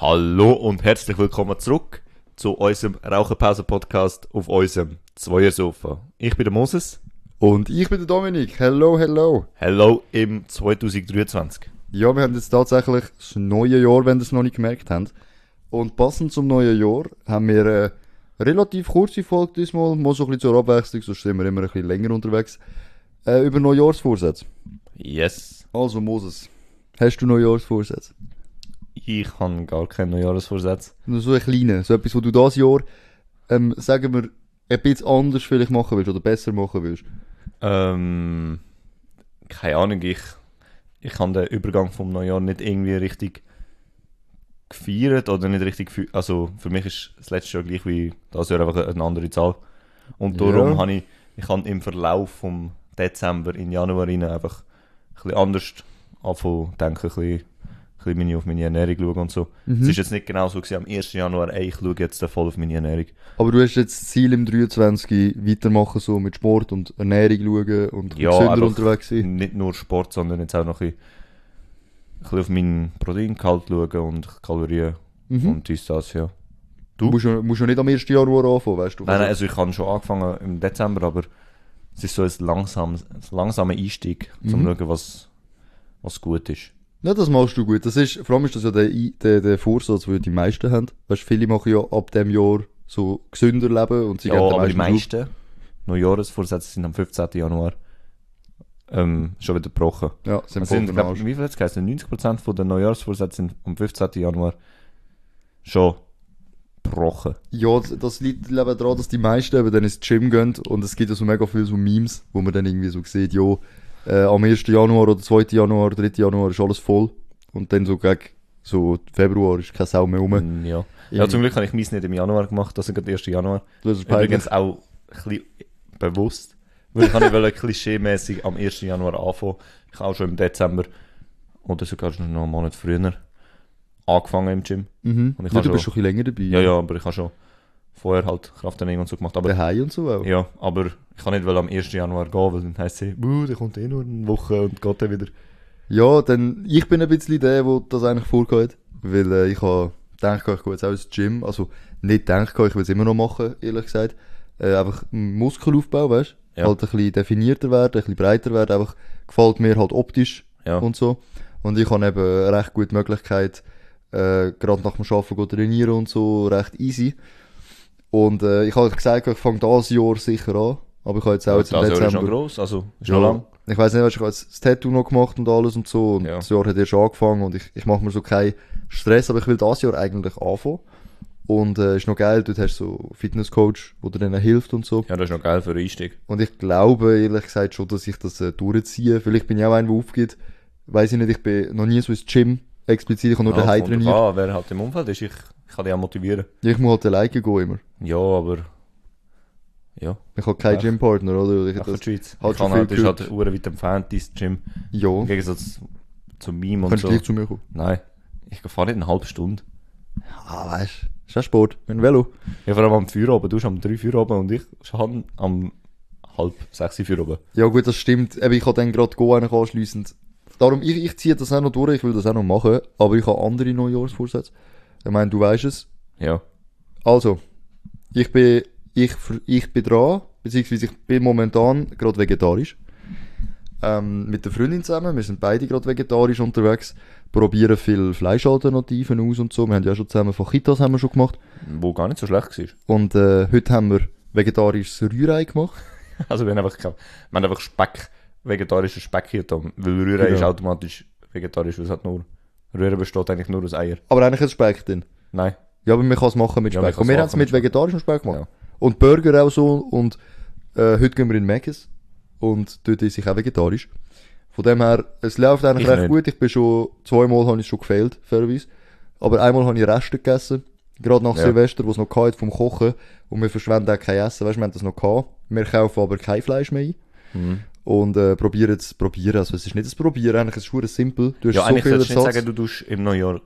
Hallo und herzlich willkommen zurück zu unserem Raucherpause-Podcast auf unserem Zweiersofa. Ich bin der Moses. Und ich bin der Dominik. Hello, hello. Hello im 2023. Ja, wir haben jetzt tatsächlich das neue Jahr, wenn ihr es noch nicht gemerkt habt. Und passend zum neuen Jahr haben wir eine relativ kurze Folge diesmal, mal so ein bisschen zur Abwechslung, sonst sind wir immer ein bisschen länger unterwegs, äh, über Neujahrsvorsätze. Yes. Also Moses, hast du Neujahrsvorsätze? Ich habe gar keinen Neujahrsvorsatz. Nur so ein kleiner, so etwas, wo du das Jahr, ähm, sagen wir, ein bisschen anders vielleicht machen willst oder besser machen willst. Ähm, keine Ahnung, ich, ich habe den Übergang vom Neujahr nicht irgendwie richtig gefeiert oder nicht richtig. Also für mich ist das letzte Jahr gleich wie das Jahr einfach eine andere Zahl. Und darum Ja. habe ich, ich habe im Verlauf vom Dezember in Januar rein einfach ein bisschen anders anfangen, denken, ein bisschen, bisschen meine, auf meine Ernährung schauen und so. Mhm. Es ist jetzt nicht genau so gewesen, am 1. Januar, ey, ich schaue jetzt voll auf meine Ernährung. Aber du hast jetzt das Ziel im 23 weitermachen, so mit Sport und Ernährung schauen und Ja, gesünder unterwegs sein. Nicht nur Sport, sondern jetzt auch noch ein bisschen, ein bisschen auf meinen Proteingehalt schauen und Kalorien Mhm. und dies, das, ja. Du musst ja, musst ja nicht am 1. Januar anfangen, weißt du? Nein, nein, also ich habe schon angefangen im Dezember, aber es ist so ein, langsam, ein langsamer Einstieg, um zu Mhm. schauen, was, was gut ist. Ja, das machst du gut. Das ist, vor allem ist das ja der, der, der Vorsatz, den die meisten haben. Weißt, viele machen ja ab dem Jahr so gesünder leben und sie ja, geben aber die meisten Neujahresvorsätze sind am 15. Januar ähm, schon wieder gebrochen. Ja, sind Es sind, glaub, wie viel hat es geheißen? 90% von den Neujahrsvorsätzen sind am 15. Januar schon gebrochen. Ja, das- das liegt eben daran, dass die meisten eben dann ins Gym gehen und es gibt ja so mega viele so Memes, wo man dann irgendwie so sieht, ja, äh, am 1. Januar oder 2. Januar, 3. Januar ist alles voll und dann so gegen so Februar ist keine Sau mehr rum. Mm, Ja. ja, zum Glück habe ich meins nicht im Januar gemacht, das ist gerade der 1. Januar. Das ist peinlich. Übrigens auch ein bisschen bewusst, weil ich habe nicht klischee-mäßig am 1. Januar anfangen. Ich habe auch schon im Dezember oder sogar schon noch einen Monat früher angefangen im Gym. Mhm. Und ich Ja, du bist schon- schon ein bisschen länger dabei. Ja, ja, aber ich habe schon vorher halt Krafttraining und so gemacht. Aber Daheim und so auch. ja, aber ich kann nicht weil am 1. Januar gehen, weil dann heisst es, der kommt eh nur eine Woche und geht dann wieder. Ja, dann, ich bin ein bisschen der, der das eigentlich vorgeht. Weil äh, ich habe gedacht, ich gehe jetzt auch ins Gym. Also nicht gedacht, ich will es immer noch machen, ehrlich gesagt. Äh, einfach Muskelaufbau, weißt du? Ja. Halt ein bisschen definierter werden, ein bisschen breiter werden. Einfach gefällt mir halt optisch Ja. und so. Und ich habe eben eine recht gute Möglichkeit, äh, gerade nach dem Arbeiten zu trainieren und so, recht easy. Und äh, ich habe gesagt, ich fange das Jahr sicher an. Aber ich habe jetzt auch jetzt im das Jahr ist Dezember... noch gross, also ist Ja, noch lang. Ich weiß nicht, weißt, ich habe jetzt das Tattoo noch gemacht und alles und so. Und Ja. das Jahr hat erst angefangen und ich, ich mache mir so keinen Stress, aber ich will das Jahr eigentlich anfangen. Und äh, ist noch geil, dort hast du so einen Fitnesscoach, der dir dann hilft und so. Ja, das ist noch geil für den Einstieg. Und ich glaube ehrlich gesagt schon, dass ich das äh, durchziehe. Vielleicht bin ich auch einer, der aufgeht. Weiß ich nicht, ich bin noch nie so ins Gym explizit, ich habe nur Ja, daheim kommt trainiert. an, wer halt im Umfeld ist, ich, ich kann dich auch motivieren. Ich muss halt alleine gehen immer. Ja, aber... Ja, Ich habe keinen. Gympartner, oder? Ich, der das, Schweiz. halt ich kann halt, ist halt weit entfernt, dein Gym. ja, Im Gegensatz zu meinem und kannst du so. gleich zu mir kommen. Nein, ich fahre nicht eine halbe Stunde. Ah, weißt du, ist auch Sport, mit dem Velo. Ja, vor allem am 4 oben. Du bist am 3 4 oben und ich habe am halb 6 4 oben. Ja gut, das stimmt. Eben, ich habe dann gerade Go eigentlich anschliessend. Darum, ich, ich ziehe das auch noch durch, ich will das auch noch machen, aber ich habe andere Neujahrsvorsätze. Ich meine, du weißt es. Ja. Also, ich bin, ich, ich bin dran, beziehungsweise ich bin momentan gerade vegetarisch. Ähm, mit der Freundin zusammen, wir sind beide gerade vegetarisch unterwegs, probieren viel Fleischalternativen aus und so. Wir haben ja schon zusammen Fajitas haben wir schon gemacht. Wo gar nicht so schlecht war. Und äh, heute haben wir vegetarisches Rührei gemacht. Also wir haben einfach, wir haben einfach Speck, vegetarischen Speck hier getan. Weil Rührei Genau. ist automatisch vegetarisch, weil es hat nur... Rührei besteht eigentlich nur aus Eier. Aber eigentlich ist Speck drin. Nein. Ja, aber man kann es machen mit Ja, man Speck. kann's und wir haben es machen mit vegetarischem Speck gemacht. Ja. Und Burger auch so. Und äh, heute gehen wir in Mc's. Und dort esse ich auch vegetarisch. Von dem her, es läuft eigentlich Ich recht nicht. gut. Ich bin schon, zweimal habe ich schon gefehlt, fairerweise. Aber einmal habe ich Reste gegessen. Gerade nach Ja. Silvester, wo es noch gehabt hat vom Kochen. Und wir verschwenden auch kein Essen. Weißt du, wir haben das noch gehabt. Wir kaufen aber kein Fleisch mehr ein. Mhm. Und äh, probieren es, probieren. Also es ist nicht das Probieren, eigentlich ist es simpel. Du hast Ja, so eigentlich solltest du nicht sagen, du tust im Neujahr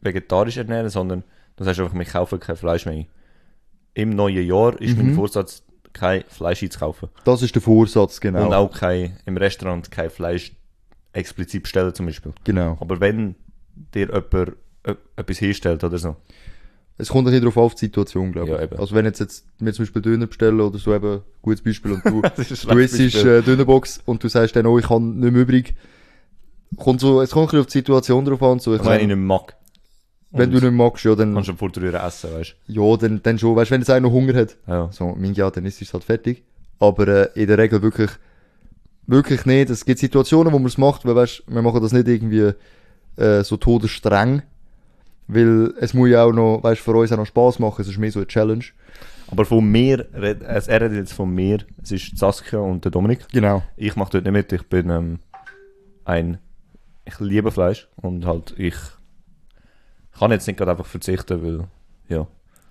vegetarisch ernähren, sondern du sagst einfach, wir kaufen kein Fleisch mehr. Im neuen Jahr ist Mhm. mein Vorsatz, kein Fleisch einzukaufen. Das ist der Vorsatz, genau. Und auch kein, im Restaurant kein Fleisch explizit bestellen zum Beispiel. Genau. Aber wenn dir jemand äh, etwas herstellt oder so. Es kommt ein bisschen darauf auf die Situation, glaube ich. Ja, eben. Also wenn jetzt, jetzt wir zum Beispiel Döner bestellen oder so eben, gutes Beispiel, und du, du isst äh, Dönerbox und du sagst dann, oh, ich habe nicht mehr übrig. Kommt so, es kommt ein bisschen auf die Situation drauf an. So, ich Ich meine, ich meine, nicht mag. wenn du nicht magst, ja, dann, kannst du vor der essen, weißt ja, dann, dann schon. Weißt du, wenn jetzt einer noch Hunger hat, du? Ja. so, mein ja, dann ist es halt fertig. Aber äh, in der Regel wirklich, wirklich nicht. Es gibt Situationen, wo man es macht, weil weißt, wir machen das nicht irgendwie äh, so todesstreng. Weil es muss ja auch noch, weißt, für uns auch noch Spaß machen. Es ist mehr so eine Challenge. Aber von mir, also er redet jetzt von mir, es ist Saskia und der Dominik. Genau. Ich mache dort nicht mit, ich bin ähm, ein, ich liebe Fleisch und halt ich kann jetzt nicht gerade einfach verzichten, weil, ja.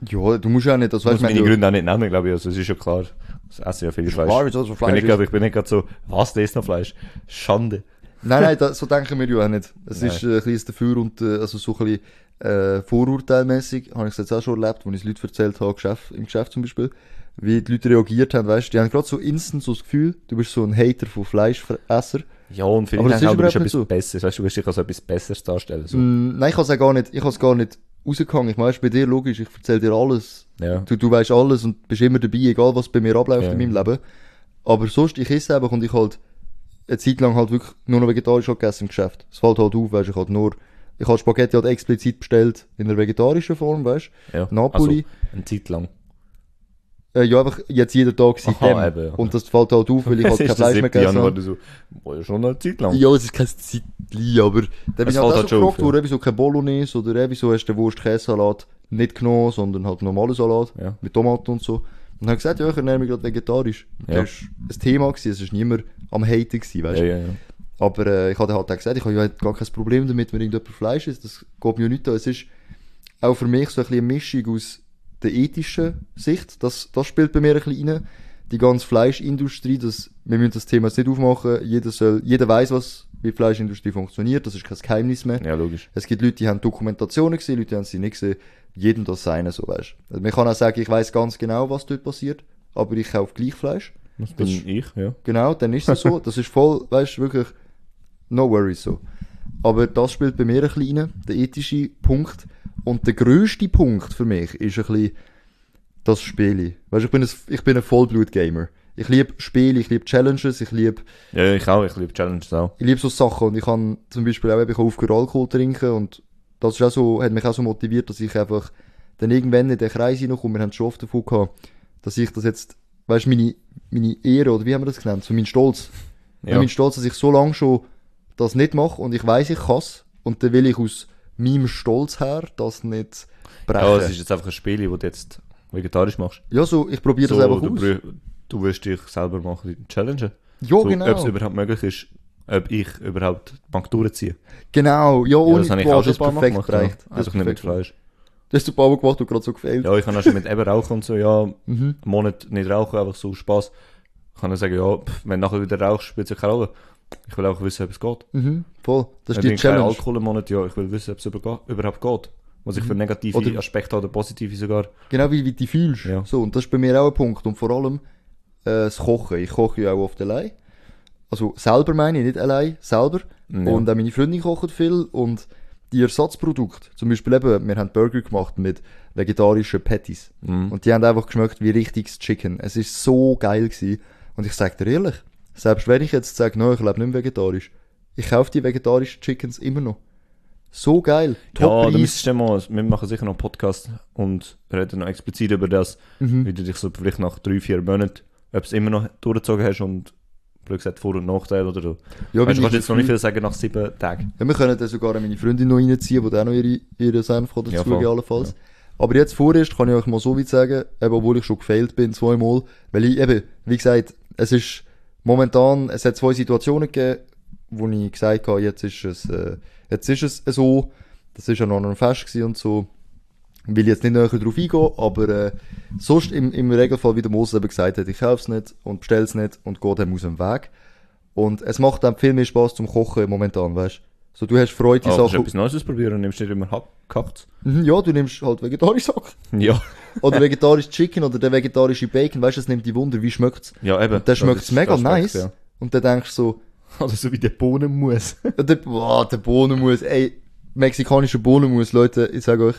Ja, du musst ja nicht, das weißt meine du. Gründe auch nicht nennen, glaube ich, also es ist ja klar, es essen ja viel Fleisch. Klar, so ich, bin Fleisch nicht ich bin nicht gerade so, was, das ist noch Fleisch? Schande. Nein, nein, das, so denken wir ja auch nicht. Es Nein. ist äh, ein bisschen dafür und äh, also so ein bisschen äh, vorurteilmäßig, habe ich es jetzt auch schon erlebt, als ich es Leuten erzählt habe, Geschäft, im Geschäft zum Beispiel, wie die Leute reagiert haben, weißt du, die haben gerade so instant so das Gefühl, du bist so ein Hater von Fleischesser. Ja, und viele denken ist auch, du bist etwas so. Besseres, weißt du, du willst dich als etwas Besseres darstellen, so. Mm, nein, ich habe es auch gar nicht, ich habe es gar nicht rausgehangen. Ich meine, bei dir logisch, ich erzähle dir alles. Ja. Du, du weißt alles und bist immer dabei, egal was bei mir abläuft Ja. in meinem Leben. Aber sonst, ich esse einfach und ich halt eine Zeit lang halt wirklich nur noch vegetarisch halt gegessen im Geschäft. Es fällt halt auf, weißt du, ich halt nur, ich habe Spaghetti halt explizit bestellt in der vegetarischen Form, weißt ja. Napoli. Also, eine Zeit lang. Äh, ja, einfach jetzt jeden Tag seitdem. Aha, eben, ja. Und das fällt halt auf, weil ich halt kein Fleisch mehr 7. gegessen habe. so, war ja schon eine Zeit lang. Ja, es ist kein Zeitli, aber dann bin ich halt fällt auch halt so schon gefragt auf, worden, wieso kein Bolognese oder äh, wieso hast du den Wurst-Käse-Salat nicht genommen, sondern halt normalen Salat Ja. mit Tomaten und so. Und habe gesagt, ja, ich ernähre mich gerade vegetarisch. Ja. Das war ein Thema, gewesen, es war niemand am Haten, gewesen, weißt du. ja, ja. Aber äh, ich habe halt auch gesagt, ich habe ja gar kein Problem damit, wenn irgendjemand Fleisch isst. Das geht mir nicht an. Es ist auch für mich so ein bisschen eine Mischung aus der ethischen Sicht. Das, das spielt bei mir ein bisschen rein. Die ganze Fleischindustrie, das, wir müssen das Thema jetzt nicht aufmachen. Jeder soll, jeder weiß, was wie die Fleischindustrie funktioniert. Das ist kein Geheimnis mehr. Ja, logisch. Es gibt Leute, die haben Dokumentationen gesehen, Leute, die haben sie nicht gesehen. Jedem das seine, so weißt. Also man kann auch sagen, ich weiß ganz genau, was dort passiert, aber ich kaufe gleich Fleisch. Das bin ich, ja. Genau, dann ist es so. Das ist voll, weißt du, wirklich, no worries so. Aber das spielt bei mir ein bisschen rein, der ethische Punkt. Und der grösste Punkt für mich ist ein bisschen das Spiel. Weißt du, ich bin ein, ich bin ein Vollblut-Gamer. Ich liebe Spiele, ich liebe Challenges, ich liebe Ja, ich auch, ich liebe Challenges auch. ich liebe so Sachen und ich kann zum Beispiel auch ich aufgehört Alkohol trinken und das ist auch so, hat mich auch so motiviert, dass ich einfach dann irgendwann in den Kreis hineinkomme. Wir haben schon oft davon gehabt, dass ich das jetzt, weißt du, meine, meine Ehre, oder wie haben wir das genannt, so mein Stolz. Ja. Mein Stolz, dass ich so lange schon das nicht mache und ich weiß ich kann's und dann will ich aus meinem Stolz her das nicht brechen. Ja, es Ja, ist jetzt einfach ein Spiel, wo du jetzt vegetarisch machst. so, ich probiere das So, einfach du, aus. du wirst dich selber machen, challengen. Ja, so, genau. Ob es überhaupt möglich ist, ob ich überhaupt die Bank durchziehe. Genau, ja, Ja, ohne das habe ich auch schon das ein perfekt gemacht. gereicht. Ja. Das ist Einfach nicht mit. Fleisch. Das hast du ein paar Mal gemacht und gerade so gefehlt. Ja, ich kann auch schon mit eben rauchen und so, ja, Mhm. einen Monat nicht rauchen, einfach so Spaß. Ich kann dann sagen, ja, pff, wenn du nachher wieder rauchst, spielt es ja keine Rolle. Ich will auch wissen, ob es geht. Mhm, voll. Das ist ich die keinen Challenge. Alkohol im Monat, ja, ich will wissen, ob es überhaupt geht. Was ich für negative Mhm. Oder- Aspekte habe oder positive sogar. Genau wie, wie du dich fühlst. Ja. So, und das ist bei mir auch ein Punkt. Und vor allem äh, das Kochen. Ich koche ja auch oft allein. Also selber meine ich, nicht allein, selber. Ja. Und auch meine Freundin kochen viel. Und die Ersatzprodukte, zum Beispiel eben, wir haben Burger gemacht mit vegetarischen Patties. Mhm. Und die haben einfach geschmeckt wie richtiges Chicken. Es ist so geil gewesen. Und ich sag dir ehrlich, selbst wenn ich jetzt sage, no, ich lebe nicht mehr vegetarisch, ich kaufe die vegetarischen Chickens immer noch. So geil. Ja, da müsstest du mal, wir machen sicher noch einen Podcast und reden noch explizit über das, Mhm. wie du dich so vielleicht nach drei, vier Monaten, ob du es immer noch durchgezogen hast und blöd gesagt Vor- und Nachteile oder so. Ja, weißt, du kannst jetzt noch nicht viel sagen nach sieben Tagen. Ja, wir können dann sogar meine Freundin noch reinziehen, die auch noch ihre, ihre Senf Ja, dazu voll. allenfalls. Aber jetzt vorerst kann ich euch mal so weit sagen, eben, obwohl ich schon gefailt bin, zweimal, weil ich eben, wie gesagt, es ist momentan, es hat zwei Situationen gegeben, wo ich gesagt habe, jetzt ist es, äh, jetzt ist es so, das ist ja noch ein Fest und so, will jetzt nicht näher drauf eingehen, aber äh, sonst im, im Regelfall, wie der Moses eben gesagt hat, ich kaufe es nicht und bestelle es nicht und gehe dann aus dem Weg. Und es macht dann viel mehr Spaß zum Kochen momentan, weißt So, du hast Freude, die Ah, kannst du Sachen. etwas Neues ausprobieren und nimmst nicht immer gehackt. Mhm, Ja, du nimmst halt vegetarisch Sachen. Ja. Oder vegetarisch Chicken oder der vegetarische Bacon, weißt du, es nimmt die Wunder, wie schmeckt's? Ja, eben. Und dann schmeckt's mega nice. Ja. Und dann denkst du so, Oder so wie der Bohnenmus. der, boah, der Bohnenmus, ey, mexikanischer Bohnenmus, Leute, ich sage euch,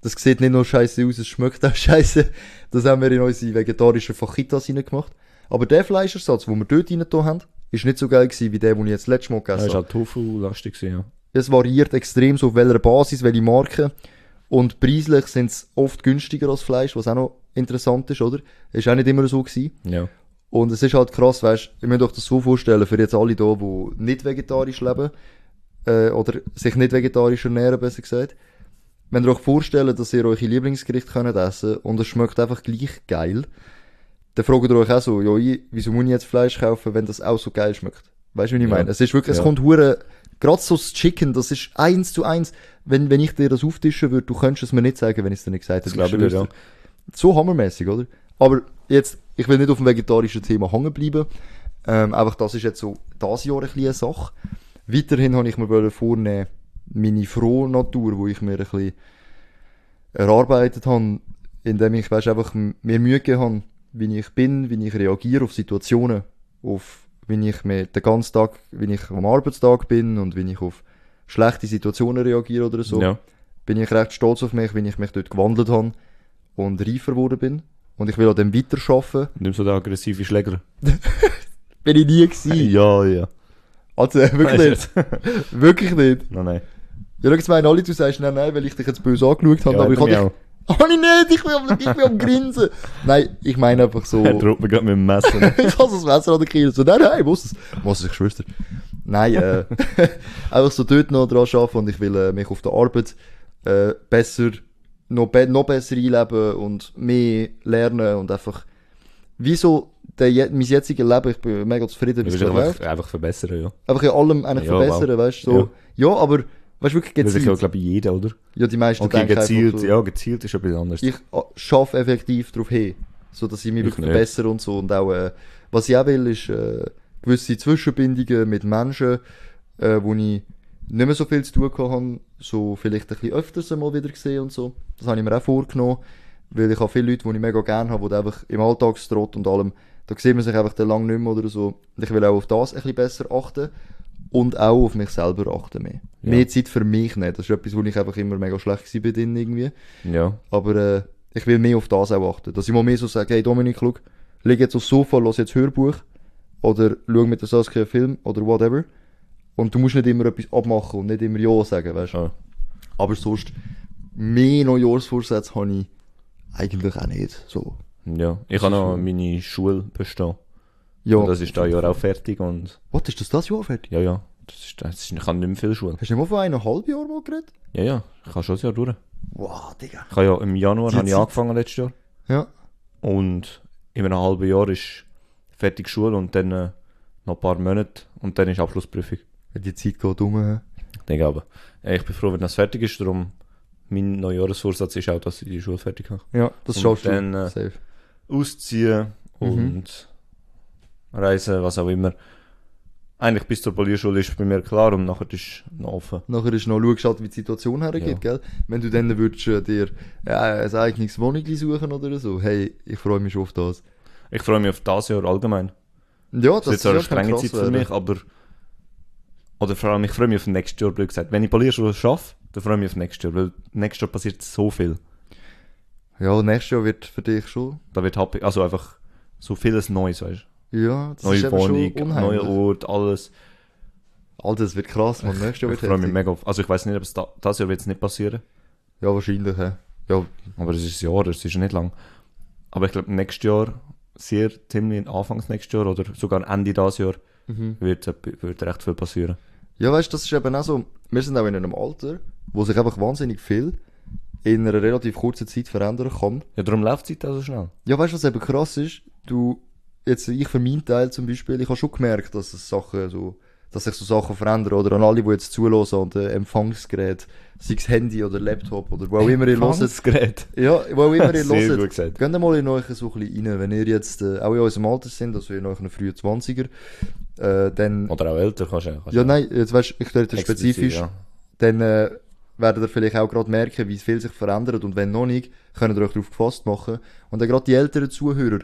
das sieht nicht nur scheiße aus, es schmeckt auch scheiße. Das haben wir in unsere vegetarischen Fajitas reingemacht. Aber der Fleischersatz, den wir dort rein haben, ist nicht so geil gewesen, wie der, den ich jetzt letztes Mal Das gegessen war habe. halt Tofu-lastig, gewesen, ja. Es variiert extrem so auf welcher Basis, welche Marke. Und preislich sind es oft günstiger als Fleisch, was auch noch interessant ist, oder? Ist auch nicht immer so gewesen. Ja. Und es ist halt krass, weißt ihr müsst euch das so vorstellen, für jetzt alle da, die nicht vegetarisch leben, äh, oder sich nicht vegetarisch ernähren, besser gesagt. Wenn ihr euch vorstellt, dass ihr eure Lieblingsgerichte könnt essen und es schmeckt einfach gleich geil, dann fragt ihr euch auch so, ja, ich- wieso muss ich jetzt Fleisch kaufen, wenn das auch so geil schmeckt? Weißt du, wie ich Ja. meine? Es ist wirklich, es Ja. kommt hure, gerade so das Chicken, das ist eins zu eins. Wenn, wenn ich dir das auftischen würde, du könntest es mir nicht sagen, wenn ich es dir nicht gesagt hätte. Das glaube ich ja. So hammermäßig, oder? Aber jetzt, ich will nicht auf dem vegetarischen Thema hängen bleiben. Ähm, einfach das ist jetzt so das Jahr ein bisschen eine Sache. Weiterhin habe ich mir vornehmen, meine frohe Natur, wo ich mir ein bisschen erarbeitet habe, indem ich, weißt, einfach mir Mühe gegeben habe, wie ich bin, wie ich reagiere auf Situationen, auf, wie ich mir den ganzen Tag, wie ich am Arbeitstag bin und wie ich auf schlechte Situationen reagiere oder so Ja. bin ich recht stolz auf mich, wie ich mich dort gewandelt habe und reifer geworden bin. Und ich will an dem weiterarbeiten. Nimm so den aggressiven Schläger. Bin ich nie gewesen. Ja, ja. Also, wirklich nicht. wirklich nicht. Nein, nein. Ja, schau, jetzt meinen alle, du sagst nein, nein, weil ich dich jetzt böse angeschaut habe, Ja, aber ich habe ich dich... Oh, ich nicht, ich bin am, ich bin am Grinsen. Nein, ich meine einfach so... Er droht mir gerade mit dem Messer. ich habe das Messer an der Kiel. So, nein, nein, muss es. Muss es, ich schwör's dir. Nein, äh, einfach so dort noch dran arbeiten und ich will äh, mich auf der Arbeit äh, besser, noch, be noch besser einleben und mehr lernen und einfach, wie so der, je- mein jetziges Leben, ich bin mega zufrieden, wie es läuft. einfach, verbessern, ja. Einfach in allem eigentlich Ja, verbessern, weißt du, so. Ja. aber, weißt du, wirklich Das ist ja, gezielt. glaube ich, jeder, oder? Ja, die meisten Okay, denken gezielt, einfach ja, gezielt ist etwas anderes. ich äh, schaffe effektiv darauf hin, so dass ich mich Ich wirklich verbessere und so und auch äh, was ich auch will ist äh, gewisse Zwischenbindungen mit Menschen, äh, wo ich nicht mehr so viel zu tun gehabt habe, so vielleicht ein bisschen öfters mal wieder gesehen und so. Das habe ich mir auch vorgenommen, weil ich habe viele Leute, die ich mega gerne habe, die einfach im Alltagstrott und allem, da sieht man sich einfach dann lang nicht mehr oder so. Und ich will auch auf das ein bisschen besser achten und auch auf mich selber achten mehr. Ja. Mehr Zeit für mich nicht. Das ist etwas, wo ich einfach immer mega schlecht war denen irgendwie. Ja. Aber äh, ich will mehr auf das auch achten. Dass ich mal mehr so sage, hey Dominik, schau, leg jetzt aufs Sofa, lass jetzt Hörbuch. Oder schau mit der Saskia einen Film oder whatever. Und du musst nicht immer etwas abmachen und nicht immer Ja sagen, weißt du. ja. Aber sonst, mehr Neujahrsvorsätze habe ich eigentlich auch nicht. So. Ja. Ich habe noch meine Schule bestehen. Ja. Und das ist da Jahr auch fertig und, Was, ist das das Jahr fertig? ja, ja. Das ist, das ist, ich habe nicht mehr viel Schule. Hast du nicht mal von eineinhalb Jahren mal geredet? Ja, ja. Ich habe schon das Jahr durch. Wow, Digga. Ich habe ja im Januar habe ich angefangen letztes Jahr. Ja. Und in einem halben Jahr ist fertig Schule und dann äh, noch ein paar Monate und dann ist Abschlussprüfung. Die Zeit geht um. Ich denke aber. Äh, Ich bin froh, wenn das fertig ist, darum mein Neujahresvorsatz ist auch, dass ich die Schule fertig habe. Ja, das Und schaffst dann, du. äh, Safe. Ausziehen Mhm. und reisen, was auch immer. Eigentlich bis zur Polierschule ist bei mir klar und nachher ist noch offen. Nachher ist noch, schaust halt, wie die Situation hergeht, gell? Wenn du dann würdest äh, dir ja, ein eigenes Wohnung suchen oder so, hey, ich freue mich schon auf das. Ich freue mich auf das Jahr allgemein. Ja, Das ist jetzt eine strenge krass Zeit für mich, aber. Oder vor allem, ich freue mich auf nächstes Jahr, blöd gesagt. Wenn ich Polierschule schaffe, dann freue ich mich auf nächstes Jahr, weil nächstes Jahr passiert so viel. Ja, nächstes Jahr wird für dich schon. Da wird happy, also einfach so vieles Neues, weißt du. Ja, das Neue ist Wohnung, schon neuer unheimlich. Ort, alles. Alter, das wird krass, man. Nächstes Jahr Ich wird freue mich heftig. mega auf. Also ich weiß nicht, ob es da, das Jahr wird es nicht passieren. Ja, wahrscheinlich, hä? Ja, Aber es ist ein Jahr, es ist nicht lang. Aber ich glaube, nächstes Jahr, sehr ziemlich Anfangs nächstes Jahr oder sogar Ende dieses Jahr, mhm. wird, wird recht viel passieren. Ja, weißt du, das ist eben auch so, wir sind auch in einem Alter, wo sich einfach wahnsinnig viel in einer relativ kurzen Zeit verändern kann. Ja, darum läuft die Zeit auch so schnell. Ja, weißt du, was eben krass ist? Du, jetzt, ich für meinen Teil zum Beispiel, ich habe schon gemerkt, dass es Sachen so, dass sich so Sachen verändern, oder an alle, die jetzt zulassen an den Empfangsgerät, sei es Handy oder Laptop, oder wo auch immer ihr hört. Gerät. Ja, wo auch immer ihr hört. Geht mal in euch so ein bisschen rein, wenn ihr jetzt, äh, auch in unserem Alter sind, also in euren frühen 20er, äh, dann, Oder auch älter kannst du kannst ja du nein, jetzt weißt ich rede spezifisch, Ja. dann äh, werdet ihr vielleicht auch gerade merken, wie viel sich verändert und wenn noch nicht, könnt ihr euch darauf gefasst machen. Und dann gerade die älteren Zuhörer,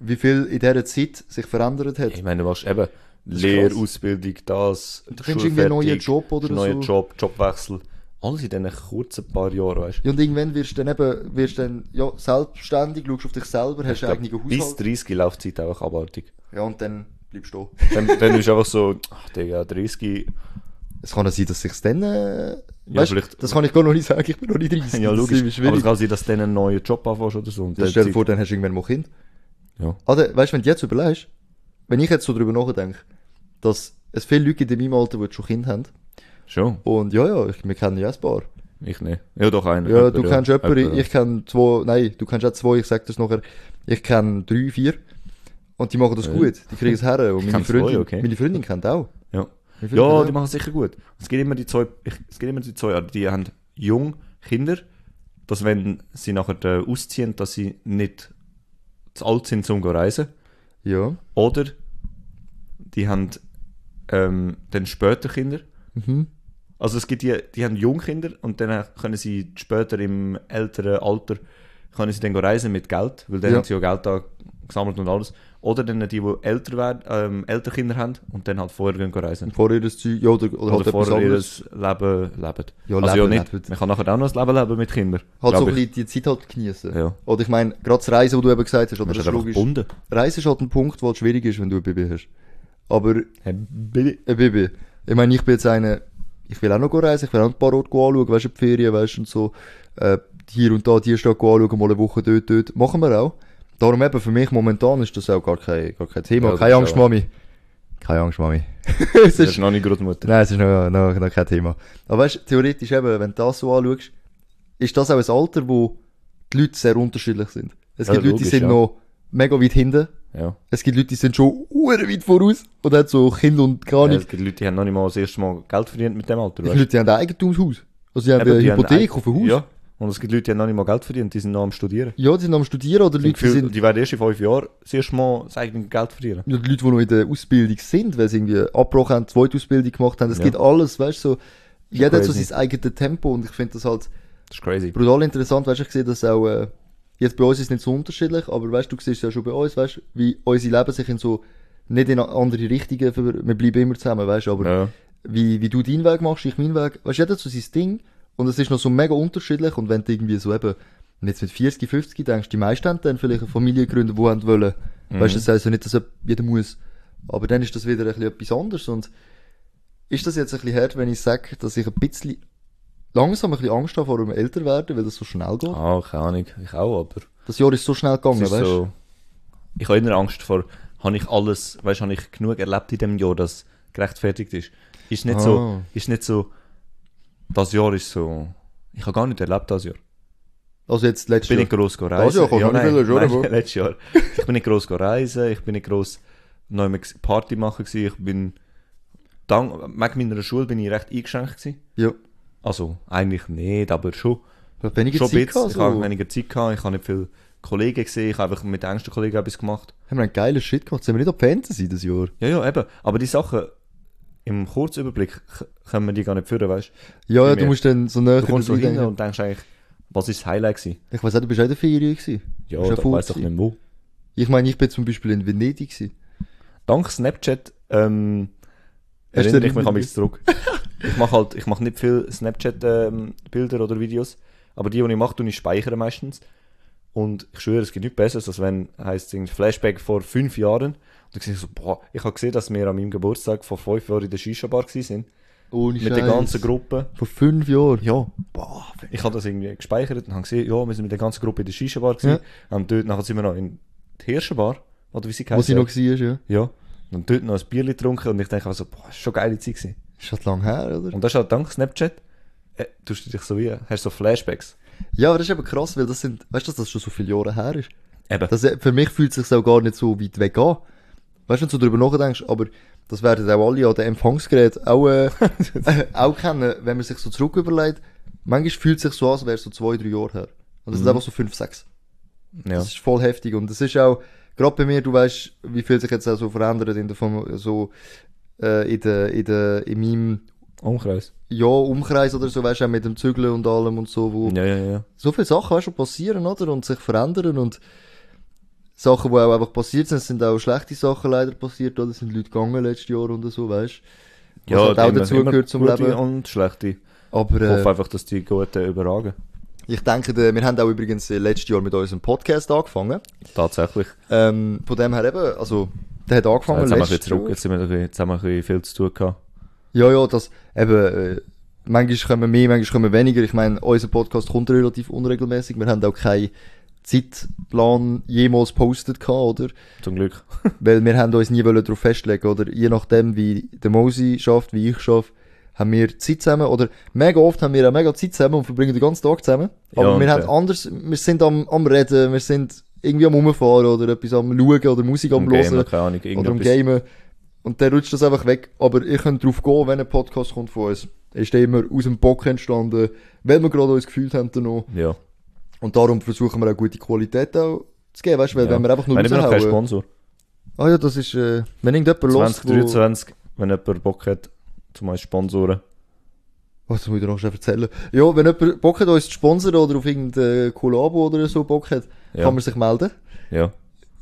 wie viel in dieser Zeit sich verändert hat. Ich meine, was eben, ist Lehre, krass. Ausbildung, das, Du findest irgendwie einen neuen Job oder neuer so. Job, Jobwechsel. Alles in diesen kurzen paar Jahren, weißt Ja, und irgendwann wirst du dann eben, wirst dann, ja, selbstständig, schaust auf dich selber, hast einen eigenen Bis Haushalt. 30 Laufzeit einfach abartig. Ja, und dann bleibst du Dann, dann ist einfach so, ach Digga, 30, Es kann ja sein, dass sich's dann, äh, Ja, weißt, vielleicht- das kann ich gar noch nicht sagen, ich bin noch nicht 30. ja das ist logisch, irgendwie aber es kann sein, dass du dann einen neuen Job anfängst oder so. Und Ja, stell dir vor, dann hast du irgendwann mal Kind. Ja. Oder, weißt du, wenn du jetzt überlegst, wenn ich jetzt so drüber nachdenke, dass es viele Leute gibt in meinem Alter, die schon Kind haben. Schon, Und ja, ja, ich, wir kennen ja ein paar. ich nicht. Ja, doch einen. Ja, du kennst jemanden, Jemand, ich kenne zwei, nein, du kennst auch zwei, ich sag das nachher. Ich kenne drei, vier. Und die machen das Ja. gut. Die kriegen es her. Und meine kenn zwei, Freundin, okay. meine Freundin kennt auch. Ja. Freundin Ja, die auch. machen es sicher gut. Es gibt immer die zwei, ich, es gibt immer die zwei, Arten. die haben jung Kinder, dass wenn sie nachher äh, ausziehen, dass sie nicht zu alt sind zum zu reisen. Ja. Oder die haben ähm, dann später Kinder. Mhm. Also es gibt die, die haben Jungkinder und dann können sie später im älteren Alter können sie dann reisen mit Geld, weil dann Ja. haben sie ja Geld da gesammelt und alles. Oder dann die, die älter werden, ähm, ältere Kinder haben und dann halt vorher gehen reisen. Vorher das Zeug, ja, oder, oder, Oder, halt vorher ihr. Leben leben. Ja, also leben, ja nicht. leben. Man kann nachher auch noch das Leben leben mit Kindern. Halt so ein bisschen die Zeit halt genießen. Ja. Oder ich meine, gerade das Reisen, wo du eben gesagt hast, oder das ist logisch. gebunden. Reisen ist halt ein Punkt, der halt schwierig ist, wenn du ein Baby hast. Aber Hey, Billy. ein Baby, ich meine, ich bin jetzt einer, ich will auch noch reisen, ich will auch ein paar Orte anschauen, weißt du, die Ferien, weißt du, und so, äh, hier und da, die Stadt anschauen, mal eine Woche dort, dort. Machen wir auch. Darum eben, für mich momentan ist das auch gar kein, gar kein Thema. Ja, Keine Angst, auch- Mami. Keine Angst, Mami. es Das ist, ist noch nicht Großmutter. nein, es ist noch, noch, noch kein Thema. Aber weißt du, theoretisch eben, wenn du das so anschaust, ist das auch ein Alter, wo die Leute sehr unterschiedlich sind. Es Ja, gibt Leute, die sind ja. noch mega weit hinten. Ja. Es gibt Leute, die sind schon weit voraus. Und haben so Kinder und gar ja. nicht. Es gibt Leute, die haben noch nicht mal das erste Mal Geld verdient mit dem Alter. Die weißt Leute die haben ein Eigentumshaus. Also sie haben Eben, eine die haben Hypothek ein- auf ein Haus. Ja. Und es gibt Leute, die haben noch nicht mal Geld verdient, die sind noch am Studieren. Ja, die sind am Studieren oder Die, Leute, die, Gefühl, sind, die werden erst in fünf Jahren das erste Mal das eigene Geld verdienen. ja, die Leute, die noch in der Ausbildung sind, weil sie irgendwie abgebrochen haben, zweite Ausbildung gemacht haben. Es Ja. gibt alles, weißt du, so. Jeder hat so crazy. sein eigenes Tempo und ich finde das halt Das ist crazy. brutal interessant, weißt du, ich sehe das auch, äh, jetzt bei uns ist es nicht so unterschiedlich, aber weißt du, du siehst ja schon bei uns, weißt du, wie unsere Leben sich in so, nicht in andere Richtungen, wir bleiben immer zusammen, weißt du, aber Ja. wie, wie du deinen Weg machst, ich meinen Weg. Weißt du, jeder so sein Ding. Und es ist noch so mega unterschiedlich. Und wenn du irgendwie so eben, jetzt mit 40, 50 denkst, die meisten haben dann vielleicht eine Familie gegründet, die haben wollen. Mhm. Weißt du, das heisst ja nicht, dass jeder muss. Aber dann ist das wieder ein bisschen etwas anderes. Und ist das jetzt ein bisschen hart, wenn ich sage, dass ich ein bisschen langsam ein bisschen Angst habe vor dem Älterwerden, weil das so schnell geht? Ah, keine Ahnung. Ich auch, aber Das Jahr ist so schnell gegangen, weißt du? so... Ich habe immer Angst vor, habe ich alles, weißt du, habe ich genug erlebt in dem Jahr, dass gerechtfertigt ist. Ist nicht so, Ah. ist nicht so, das Jahr ist so, ich habe gar nicht erlebt das Jahr. Also jetzt letztes Ich bin Jahr. nicht gross go reisen. Jahr nicht nein, nein, aber- letztes Jahr. Ich bin nicht gross go reisen, ich bin nicht gross noch Party machen gewesen. Ich bin, dank, wegen meiner Schule bin ich recht eingeschränkt gewesen. Ja. Also, eigentlich nicht, aber schon. Schon ein Zeit bisschen. gehabt, Ich habe so. weniger Zeit gehabt, ich habe nicht viele Kollegen gesehen, ich habe einfach mit den engsten Kollegen etwas gemacht. Haben wir einen geilen Shit gemacht. Sind wir nicht auf Fantasy das Jahr? Ja, ja, eben. Aber die Sachen, im Kurzüberblick können wir die gar nicht führen, weißt Ja, ja, Bei du musst dann so näher du? Du kommst so hin und denkst eigentlich, was ist das Highlight gewesen? Ich weiß auch, du bist auch in der Ferien gewesen. Ja, ja ich weiss doch nicht wo. Ich meine, ich bin zum Beispiel in Venedig gewesen. Dank Snapchat ähm, Hast du erinnere ich mich an mich zurück. ich mache halt, ich mache nicht viel Snapchat-Bilder oder Videos, aber die, die ich mache, tue ich speichern meistens. Und ich schwöre, es gibt nichts Besseres, als wenn, heisst es Flashback vor fünf Jahren. Und dann sehe ich so, boah, ich habe gesehen, dass wir an meinem Geburtstag vor fünf Jahren in der Shisha-Bar waren. Ohne Mit der ganzen Gruppe. Vor fünf Jahren. Ja, Boah, ich habe das irgendwie gespeichert und habe gesehen, ja, wir sind mit der ganzen Gruppe in der Shisha-Bar gewesen. Und dort nachher sind wir noch in die Hirsche-Bar, oder wie sie wo heisst. sie noch war, ja. Ja. Und dort noch ein Bierchen getrunken und ich denke also, boah, das ist schon eine geile Zeit gewesen. Ist halt lang her, oder? Und das ist halt dank Snapchat, äh, tust du dich so wie, hast so Flashbacks. Ja, aber das ist eben krass, weil das sind, weißt du, dass das schon so viele Jahre her ist? Eben. Das, für mich fühlt es sich auch gar nicht so weit weg an. Weißt du, wenn du darüber nachdenkst, aber das werden auch alle an den Empfangsgerät auch, äh, auch kennen, wenn man sich so zurück überlegt. Manchmal fühlt es sich so an, als wäre es so zwei, drei Jahre her. Und das sind Mhm. einfach so fünf, sechs. ja. Das ist voll heftig. Und das ist auch, gerade bei mir, du weißt, wie viel sich jetzt auch so verändert in der, Fam- so, äh, in der, in der, in meinem, Umkreis. ja, Umkreis oder so, weißt du, auch mit dem Zügeln und allem und so, wo Ja, ja, ja. so viele Sachen, weißt du, passieren, oder? Und sich verändern und Sachen, die auch einfach passiert sind. Sind auch schlechte Sachen leider passiert, oder? Es sind Leute gegangen letztes Jahr und so, weißt du? Was halt auch immer- dazugehört zum gute Leben. und schlechte. Aber Ich äh, hoffe einfach, dass die Guten überragen. ich denke, wir haben auch übrigens äh, letztes Jahr mit unserem Podcast angefangen. Tatsächlich. Ähm, von dem her eben, also, der hat angefangen jetzt haben wir zurück, jetzt, sind wir, ein bisschen- jetzt haben wir ein bisschen viel zu tun gehabt. Ja, ja, das, eben, äh, manchmal kommen mehr, manchmal kommen weniger. Ich meine, unser Podcast kommt relativ unregelmäßig. Wir haben auch keinen Zeitplan jemals postet gehabt, oder? Zum Glück. Weil wir haben uns nie darauf festlegen, oder? Je nachdem, wie der Mosi schafft, wie ich schaffe, haben wir Zeit zusammen, oder mega oft haben wir auch mega Zeit zusammen und verbringen den ganzen Tag zusammen. Ja, Aber und, wir haben äh, anders, wir sind am, am Reden, wir sind irgendwie am Rumfahren oder etwas am Schauen oder Musik am Hören oder am. Gamen. Und dann rutscht das einfach weg. Aber ihr könnt drauf gehen, wenn ein Podcast kommt von uns. Ist immer aus dem Bock entstanden, weil wir gerade uns gefühlt haben danach. Ja. Und darum versuchen wir auch gute Qualität auch zu geben, weißt du, weil ja. wenn wir einfach nur haben immer noch raushauen... Sponsor. Ah ja, das ist, äh, wenn irgendjemand los, 2023, wenn jemand Bock hat, zum uns sponsoren. Was muss ich dir noch schnell erzählen? Ja, wenn jemand Bock hat, uns zu sponsern oder auf irgendein Kollabo oder so Bock hat, Ja. kann man sich melden. Ja.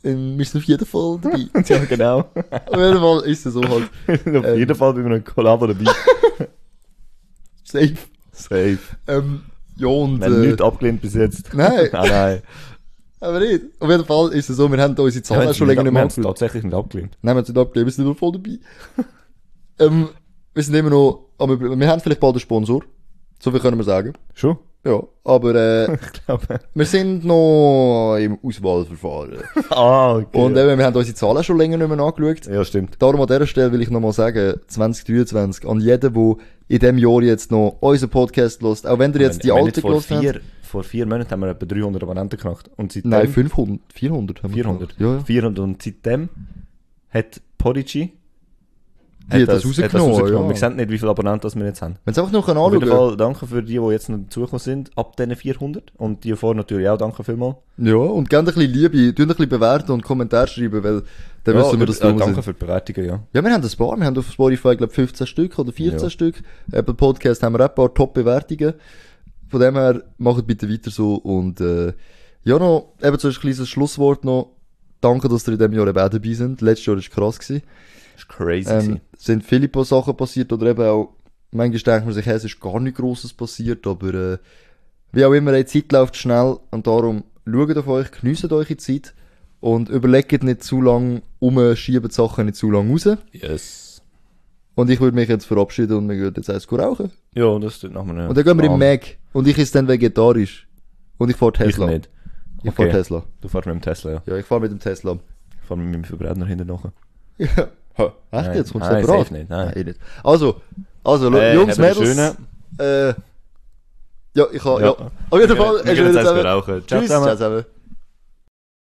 Ähm, Wir sind auf jeden Fall dabei. ja, genau. auf jeden Fall ist es so halt. Auf Ähm. jeden Fall bei einem Kollabo dabei. Safe. Safe. Ähm, ja, und... Wir haben Äh, nichts abgelehnt bis jetzt. nein, Ah, nein. aber nicht. Auf jeden Fall ist es so, wir haben unsere Zahlen haben es schon länger nicht- nicht wir mehr haben es angeschaut. tatsächlich nicht abgelehnt. Nein, wir sind abgegeben, wir sind noch voll dabei. ähm, wir sind immer noch... Aber wir haben vielleicht bald einen Sponsor. So viel können wir sagen. Schon? Ja, aber äh, Ich glaube. wir sind noch im Auswahlverfahren. Ah, okay. Und eben, wir haben unsere Zahlen schon länger nicht mehr angeschaut. ja, stimmt. Darum an dieser Stelle will ich nochmal sagen, 2023, an jeden, der in diesem Jahr jetzt noch unseren Podcast lost, auch wenn ihr jetzt die Wenn- wenn alte gelost habt. vier, vor vier Monaten haben wir etwa 300 Abonnenten geknackt. Und seitdem... Nein, 500, 400 haben wir 400. gemacht. Ja, ja. 400. Und seitdem hat Podigy... Die hat das rausgenommen, ja. Wir sehen nicht, wie viele Abonnenten das wir jetzt haben. Wenn es einfach noch Auf jeden anschauen Fall danke für die, die jetzt noch dazugekommen sind, ab diesen 400. Und die vorher natürlich auch danke vielmals. Ja, und gerne ein bisschen Liebe, tun ein bisschen bewerten und Kommentare schreiben, weil dann wissen wir, dass äh, Danke sind. für die Bewertungen, ja. Ja, wir haben ein paar, wir haben auf Spotify, glaube 15 Stück oder 14 Ja. Stück. Apple Podcast haben wir auch ein paar Top-Bewertungen. Von dem her, macht bitte weiter so und äh, ja noch, eben so ein kleines Schlusswort noch. Danke, dass ihr in diesem Jahr eben auch dabei sind. Letztes Jahr war krass. Gewesen. Das ist crazy. Ähm, sind viele paar Sachen passiert oder eben auch, manchmal denkt man sich, hey, es ist gar nichts Grosses passiert, aber äh, wie auch immer, die Zeit läuft schnell und darum schaut auf euch, genießt eure Zeit und überlegt nicht zu lang um, schiebt die Sachen nicht zu lang raus. Yes. Und ich würde mich jetzt verabschieden und wir würden jetzt eins rauchen. Ja, das tut nach einem Und dann gehen wir im. Mac und ich ist dann vegetarisch. Und ich fahre Tesla. Ich nicht. Ich fahre Okay. Tesla. Du fährst mit dem Tesla, ja. Ja, ich fahre mit dem Tesla. Ich fahre mit meinem Verbrenner hinten nachher. Ja. Echt Nein, jetzt? Kommst du nein, safe nicht, nein. eh nicht. Also, also, Äh, Jungs, Mädels. Äh, ja, ich habe, ja. Ja. Auf jeden Fall, wir schönen jetzt rauchen. Ciao Tschüss, zusammen. ciao zusammen.